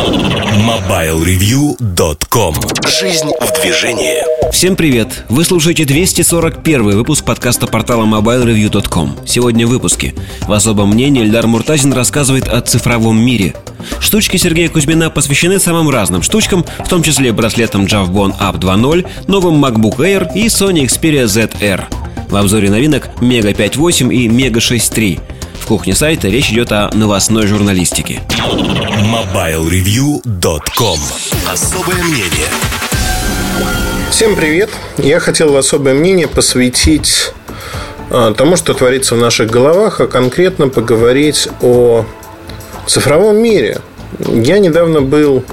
MobileReview.com Жизнь в движении. Всем привет! Вы слушаете 241 выпуск подкаста портала MobileReview.com Сегодня в выпуске. В особом мнении Эльдар Муртазин рассказывает о цифровом мире. Штучки Сергея Кузьмина посвящены самым разным штучкам, в том числе браслетам Javbon Up 2.0, новым MacBook Air и Sony Xperia ZR. В обзоре новинок Mega 5.8 и Mega 6.3 кухне сайта речь идет о новостной журналистике. MobileReview.com Особое мнение Всем привет! Я хотел в особое мнение посвятить а, тому, что творится в наших головах, а конкретно поговорить о цифровом мире. Я недавно был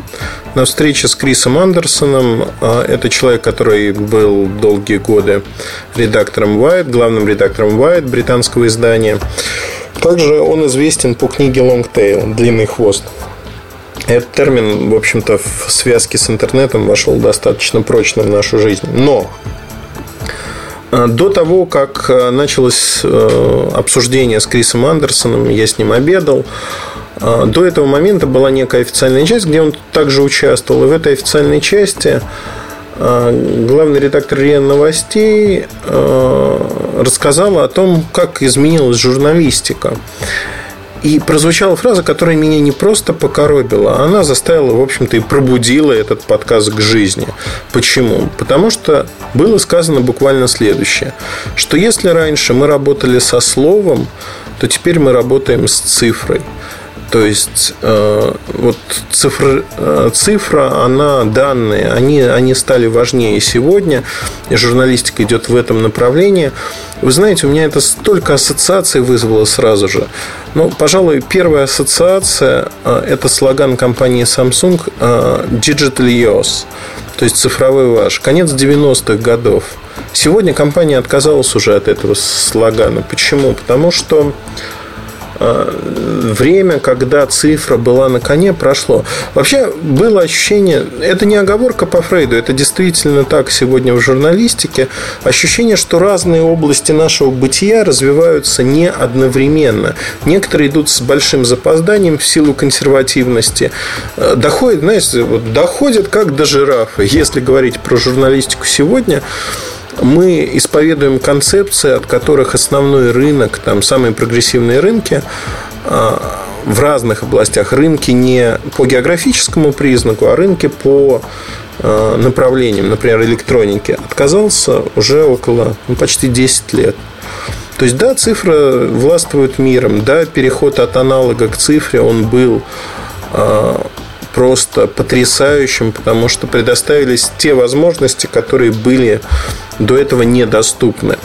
на встрече с Крисом Андерсоном. А, это человек, который был долгие годы редактором White, главным редактором White британского издания. Также он известен по книге Long Tail, длинный хвост. Этот термин, в общем-то, в связке с интернетом вошел достаточно прочно в нашу жизнь. Но э, до того, как э, началось э, обсуждение с Крисом Андерсоном, я с ним обедал, до этого момента была некая официальная часть, где он также участвовал. И в этой официальной части главный редактор РИА Новостей рассказала о том, как изменилась журналистика. И прозвучала фраза, которая меня не просто покоробила, а она заставила, в общем-то, и пробудила этот подкаст к жизни. Почему? Потому что было сказано буквально следующее, что если раньше мы работали со словом, то теперь мы работаем с цифрой. То есть э, вот цифра, э, цифра, она данные, они, они стали важнее сегодня, и журналистика идет в этом направлении. Вы знаете, у меня это столько ассоциаций вызвало сразу же. Ну, пожалуй, первая ассоциация э, это слоган компании Samsung Digital EOS, то есть цифровой ваш. Конец 90-х годов. Сегодня компания отказалась уже от этого слогана. Почему? Потому что Э, время, когда цифра была на коне, прошло. Вообще было ощущение, это не оговорка по Фрейду, это действительно так сегодня в журналистике, ощущение, что разные области нашего бытия развиваются не одновременно. Некоторые идут с большим запозданием в силу консервативности. Э, доходят, знаете, вот доходят как до жирафа. Если говорить про журналистику сегодня, мы исповедуем концепции, от которых основной рынок, там самые прогрессивные рынки а, в разных областях. Рынки не по географическому признаку, а рынки по а, направлениям, например, электроники, отказался уже около ну, почти 10 лет. То есть, да, цифра властвует миром, да, переход от аналога к цифре, он был а, просто потрясающим, потому что предоставились те возможности, которые были до этого недоступны.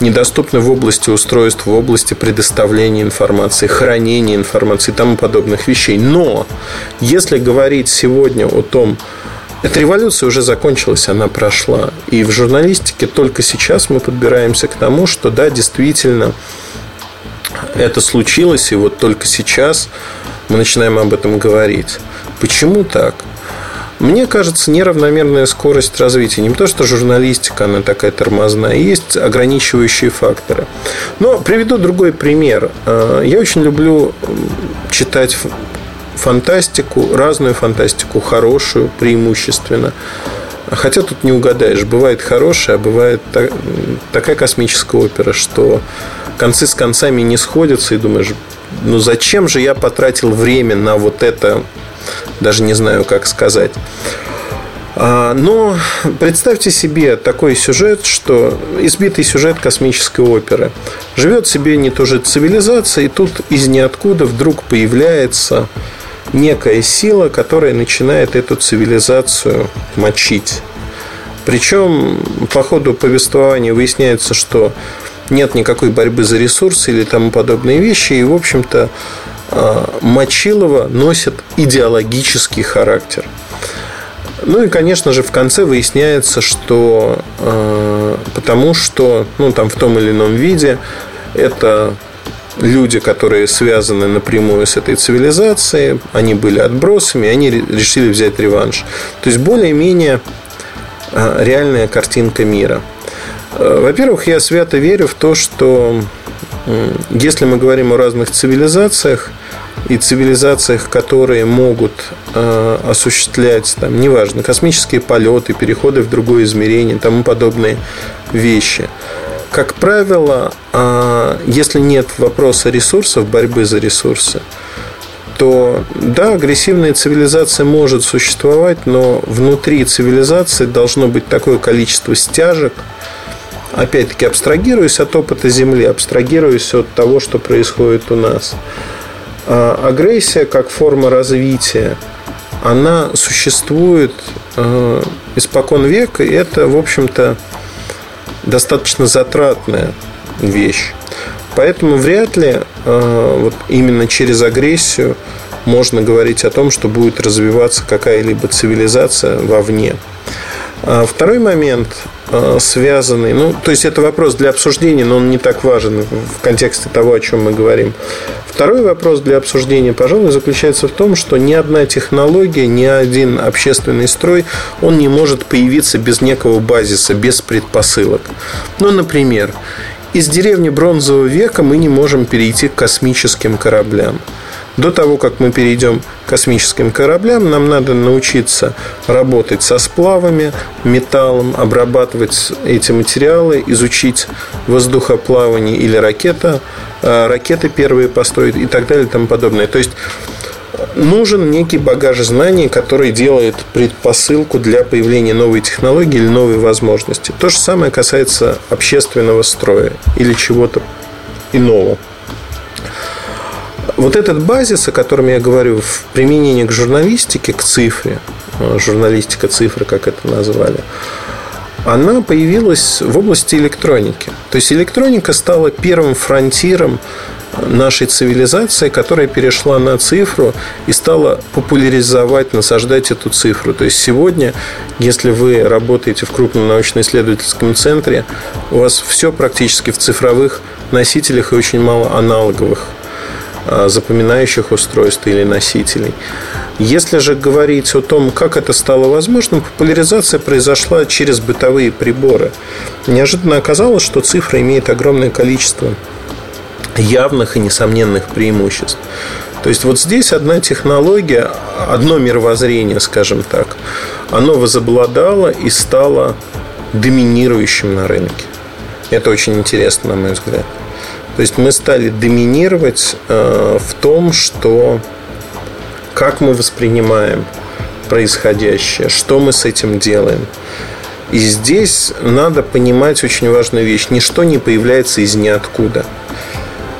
Недоступны в области устройств, в области предоставления информации, хранения информации и тому подобных вещей. Но если говорить сегодня о том, эта революция уже закончилась, она прошла. И в журналистике только сейчас мы подбираемся к тому, что да, действительно, это случилось, и вот только сейчас мы начинаем об этом говорить. Почему так? Мне кажется, неравномерная скорость развития. Не то, что журналистика, она такая тормозная. Есть ограничивающие факторы. Но приведу другой пример. Э, я очень люблю читать фантастику, разную фантастику, хорошую преимущественно. Хотя тут не угадаешь. Бывает хорошая, а бывает такая космическая опера, что концы с концами не сходятся, и думаешь, ну зачем же я потратил время на вот это даже не знаю, как сказать. А, но представьте себе такой сюжет, что избитый сюжет космической оперы. Живет себе не то же цивилизация, и тут из ниоткуда вдруг появляется некая сила, которая начинает эту цивилизацию мочить. Причем по ходу повествования выясняется, что нет никакой борьбы за ресурсы или тому подобные вещи, и, в общем-то, Мочилова носит идеологический характер. Ну и, конечно же, в конце выясняется, что э, потому что, ну, там в том или ином виде это люди, которые связаны напрямую с этой цивилизацией, они были отбросами, они решили взять реванш. То есть более-менее э, реальная картинка мира. Э, во-первых, я свято верю в то, что если мы говорим о разных цивилизациях, и цивилизациях, которые могут э, осуществлять, там, неважно, космические полеты, переходы в другое измерение, тому подобные вещи. Как правило, э, если нет вопроса ресурсов, борьбы за ресурсы, то да, агрессивная цивилизация может существовать, но внутри цивилизации должно быть такое количество стяжек, опять-таки абстрагируясь от опыта Земли, абстрагируясь от того, что происходит у нас – а агрессия как форма развития, она существует э, испокон века, и это, в общем-то, достаточно затратная вещь. Поэтому вряд ли э, вот именно через агрессию можно говорить о том, что будет развиваться какая-либо цивилизация вовне. А второй момент, связанный, ну, то есть это вопрос для обсуждения, но он не так важен в контексте того, о чем мы говорим. Второй вопрос для обсуждения, пожалуй, заключается в том, что ни одна технология, ни один общественный строй, он не может появиться без некого базиса, без предпосылок. Ну, например, из деревни бронзового века мы не можем перейти к космическим кораблям. До того, как мы перейдем к космическим кораблям, нам надо научиться работать со сплавами, металлом, обрабатывать эти материалы, изучить воздухоплавание или ракета, а, ракеты первые построить и так далее и тому подобное. То есть нужен некий багаж знаний, который делает предпосылку для появления новой технологии или новой возможности. То же самое касается общественного строя или чего-то иного. Вот этот базис, о котором я говорю, в применении к журналистике, к цифре, э, журналистика цифры, как это назвали, она появилась в области электроники. То есть электроника стала первым фронтиром нашей цивилизации, которая перешла на цифру и стала популяризовать, насаждать эту цифру. То есть сегодня, если вы работаете в крупном научно-исследовательском центре, у вас все практически в цифровых носителях и очень мало аналоговых запоминающих устройств или носителей. Если же говорить о том, как это стало возможным, популяризация произошла через бытовые приборы. Неожиданно оказалось, что цифра имеет огромное количество явных и несомненных преимуществ. То есть вот здесь одна технология, одно мировоззрение, скажем так, оно возобладало и стало доминирующим на рынке. Это очень интересно, на мой взгляд. То есть мы стали доминировать э, в том, что как мы воспринимаем происходящее, что мы с этим делаем. И здесь надо понимать очень важную вещь. Ничто не появляется из ниоткуда.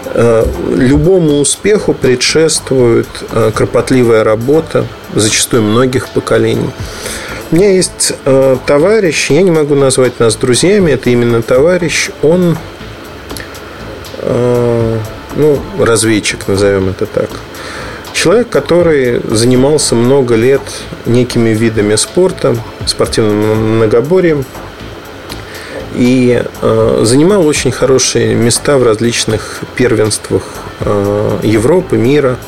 Э, любому успеху предшествует э, кропотливая работа, зачастую многих поколений. У меня есть товарищ, я не могу назвать нас друзьями, это именно товарищ, он ну, разведчик, назовем это так. Человек, который занимался много лет некими видами спорта, спортивным многоборьем, и э, занимал очень хорошие места в различных первенствах э, Европы, мира –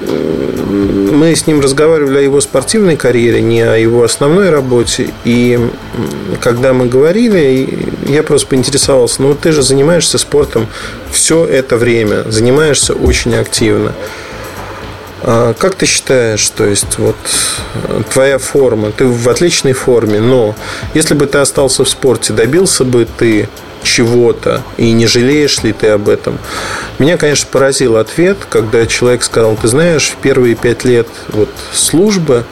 мы с ним разговаривали о его спортивной карьере, не о его основной работе. И когда мы говорили, я просто поинтересовался, ну ты же занимаешься спортом все это время, занимаешься очень активно. А как ты считаешь, то есть вот твоя форма, ты в отличной форме, но если бы ты остался в спорте, добился бы ты чего-то, и не жалеешь ли ты об этом. Меня, конечно, поразил ответ, когда человек сказал, ты знаешь, в первые пять лет вот службы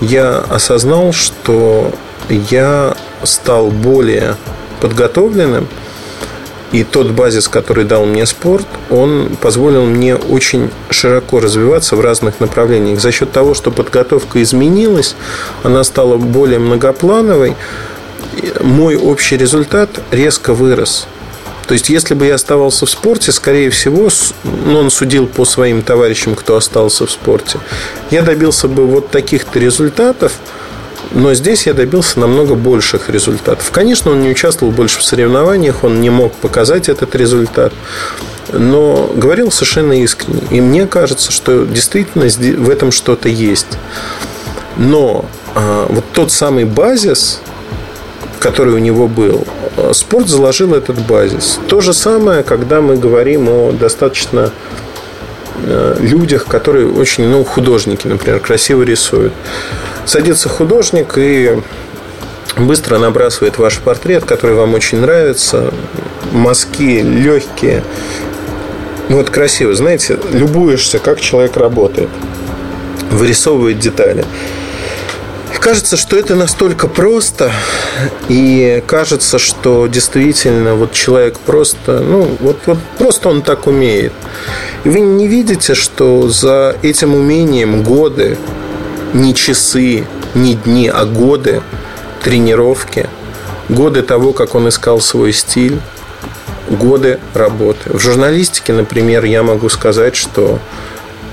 я осознал, что я стал более подготовленным, и тот базис, который дал мне спорт, он позволил мне очень широко развиваться в разных направлениях. За счет того, что подготовка изменилась, она стала более многоплановой, мой общий результат резко вырос. То есть, если бы я оставался в спорте, скорее всего, ну, он судил по своим товарищам, кто остался в спорте, я добился бы вот таких-то результатов, но здесь я добился намного больших результатов. Конечно, он не участвовал больше в соревнованиях, он не мог показать этот результат, но говорил совершенно искренне. И мне кажется, что действительно в этом что-то есть. Но а, вот тот самый базис, который у него был, спорт заложил этот базис. То же самое, когда мы говорим о достаточно э, людях, которые очень, ну, художники, например, красиво рисуют. Садится художник и быстро набрасывает ваш портрет, который вам очень нравится. Мазки легкие. Ну, вот красиво. Знаете, любуешься, как человек работает. Вырисовывает детали кажется, что это настолько просто, и кажется, что действительно вот человек просто, ну, вот, вот просто он так умеет. И вы не видите, что за этим умением годы, не часы, не дни, а годы тренировки, годы того, как он искал свой стиль, годы работы. В журналистике, например, я могу сказать, что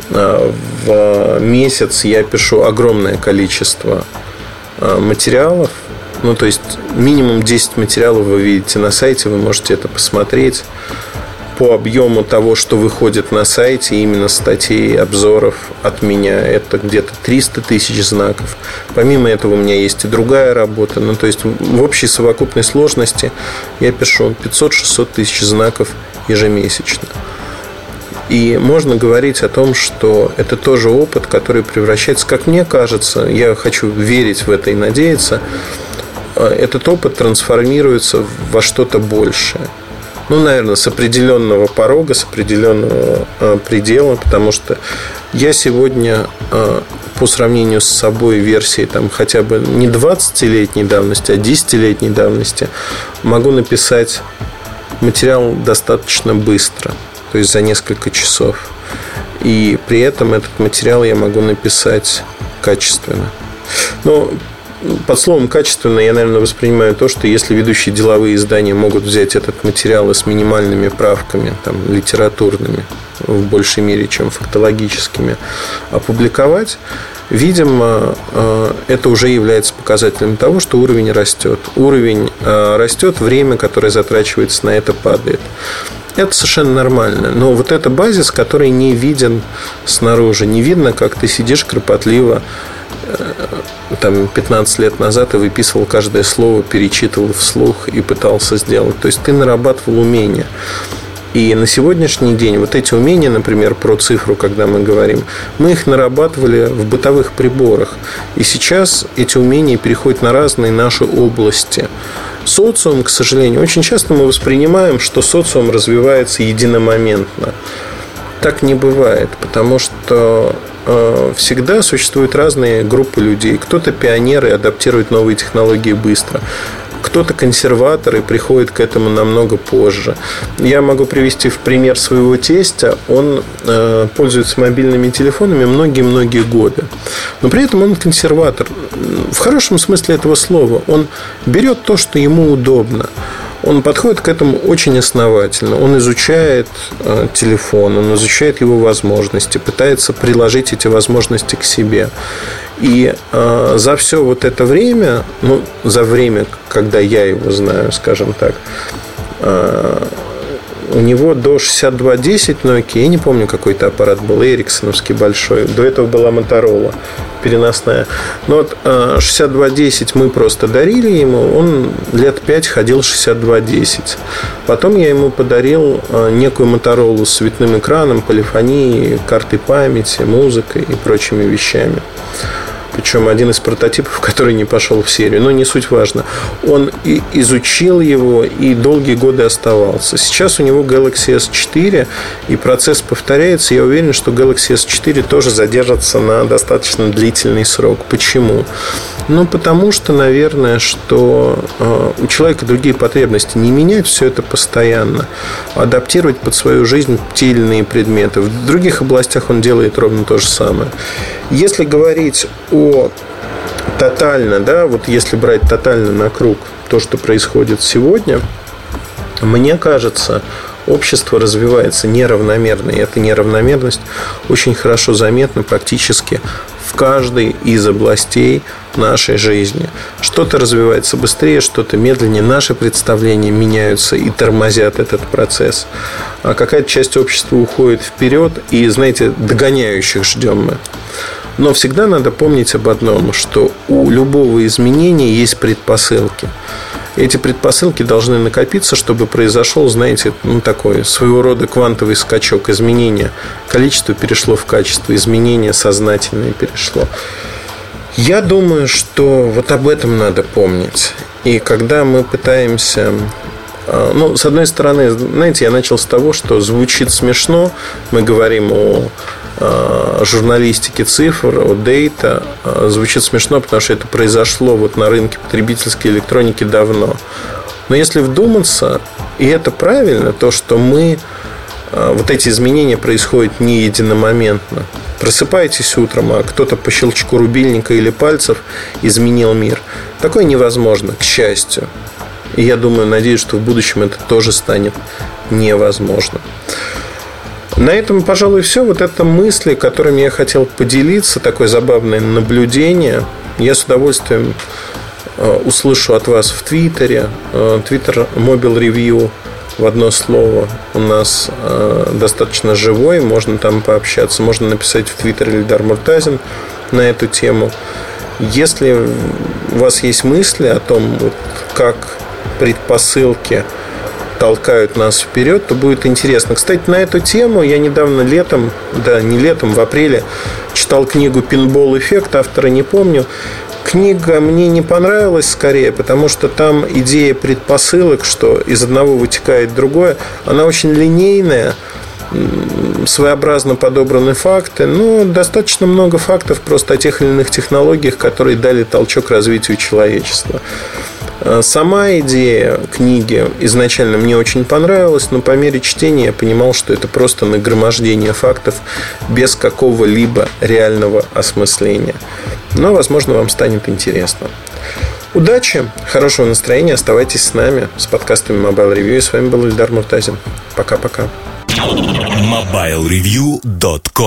а, в месяц я пишу огромное количество материалов. Ну, то есть минимум 10 материалов вы видите на сайте, вы можете это посмотреть по объему того, что выходит на сайте, именно статей, обзоров от меня, это где-то 300 тысяч знаков. Помимо этого у меня есть и другая работа. Ну, то есть в общей совокупной сложности я пишу 500-600 тысяч знаков ежемесячно. И можно говорить о том, что это тоже опыт, который превращается, как мне кажется, я хочу верить в это и надеяться, э, этот опыт трансформируется во что-то большее. Ну, наверное, с определенного порога, с определенного э, предела, потому что я сегодня э, по сравнению с собой версии там хотя бы не 20-летней давности, а 10-летней давности могу написать материал достаточно быстро – то есть за несколько часов. И при этом этот материал я могу написать качественно. Но под словом качественно я, наверное, воспринимаю то, что если ведущие деловые издания могут взять этот материал и с минимальными правками, там, литературными, в большей мере, чем фактологическими, опубликовать, видимо, э, это уже является показателем того, что уровень растет. Уровень э, растет, время, которое затрачивается на это, падает. Это совершенно нормально. Но вот это базис, который не виден снаружи. Не видно, как ты сидишь кропотливо э, там 15 лет назад и выписывал каждое слово, перечитывал вслух и пытался сделать. То есть ты нарабатывал умения. И на сегодняшний день вот эти умения, например, про цифру, когда мы говорим, мы их нарабатывали в бытовых приборах. И сейчас эти умения переходят на разные наши области. Социум, к сожалению, очень часто мы воспринимаем, что социум развивается единомоментно. Так не бывает, потому что э, всегда существуют разные группы людей. Кто-то пионеры адаптирует новые технологии быстро кто-то консерватор и приходит к этому намного позже. Я могу привести в пример своего тестя. Он э, пользуется мобильными телефонами многие-многие годы. Но при этом он консерватор. В хорошем смысле этого слова. Он берет то, что ему удобно он подходит к этому очень основательно. Он изучает э, телефон, он изучает его возможности, пытается приложить эти возможности к себе. И э, за все вот это время, ну, за время, когда я его знаю, скажем так, э, у него до 6210 Nokia, я не помню, какой-то аппарат был, Эриксоновский большой. До этого была Моторола переносная. Но вот 6210 мы просто дарили ему, он лет 5 ходил 6210. Потом я ему подарил э, некую Моторолу с цветным экраном, полифонией, картой памяти, музыкой и прочими вещами причем один из прототипов, который не пошел в серию, но не суть важно. Он и изучил его и долгие годы оставался. Сейчас у него Galaxy S4, и процесс повторяется. Я уверен, что Galaxy S4 тоже задержится на достаточно длительный срок. Почему? Ну, потому что, наверное, что э, у человека другие потребности. Не менять все это постоянно, адаптировать под свою жизнь те или иные предметы. В других областях он делает ровно то же самое. Если говорить о тотально, да, вот если брать тотально на круг то, что происходит сегодня, мне кажется, общество развивается неравномерно, и эта неравномерность очень хорошо заметна практически в каждой из областей нашей жизни. Что-то развивается быстрее, что-то медленнее. Наши представления меняются и тормозят этот процесс. А какая-то часть общества уходит вперед, и, знаете, догоняющих ждем мы. Но всегда надо помнить об одном, что у любого изменения есть предпосылки. Эти предпосылки должны накопиться, чтобы произошел, знаете, ну, такой своего рода квантовый скачок изменения. Количество перешло в качество, изменение сознательное перешло. Я думаю, что вот об этом надо помнить. И когда мы пытаемся а, ну, с одной стороны, знаете, я начал с того, что звучит смешно. Мы говорим о а, журналистике цифр, о дейта. А, звучит смешно, потому что это произошло вот на рынке потребительской электроники давно. Но если вдуматься, и это правильно, то, что мы вот эти изменения происходят не единомоментно. Просыпаетесь утром, а кто-то по щелчку рубильника или пальцев изменил мир. Такое невозможно, к счастью. И я думаю, надеюсь, что в будущем это тоже станет невозможно. На этом, пожалуй, все. Вот это мысли, которыми я хотел поделиться, такое забавное наблюдение. Я с удовольствием э, услышу от вас в Твиттере. Твиттер Mobile Review в одно слово у нас э, достаточно живой, можно там пообщаться, можно написать в Твиттер Ильдар Муртазин на эту тему. Если у вас есть мысли о том, как предпосылки толкают нас вперед, то будет интересно. Кстати, на эту тему я недавно летом, да, не летом, в апреле читал книгу «Пинбол эффект», автора не помню. Книга мне не понравилась скорее, потому что там идея предпосылок, что из одного вытекает другое, она очень линейная, своеобразно подобраны факты, но достаточно много фактов просто о тех или иных технологиях, которые дали толчок развитию человечества. Э, сама идея книги изначально мне очень понравилась, но по мере чтения я понимал, что это просто нагромождение фактов без какого-либо реального осмысления. Но, возможно, вам станет интересно. Удачи, хорошего настроения, оставайтесь с нами с подкастами Mobile Review. И с вами был Ильдар Муртазин. Пока-пока. MobileReview.com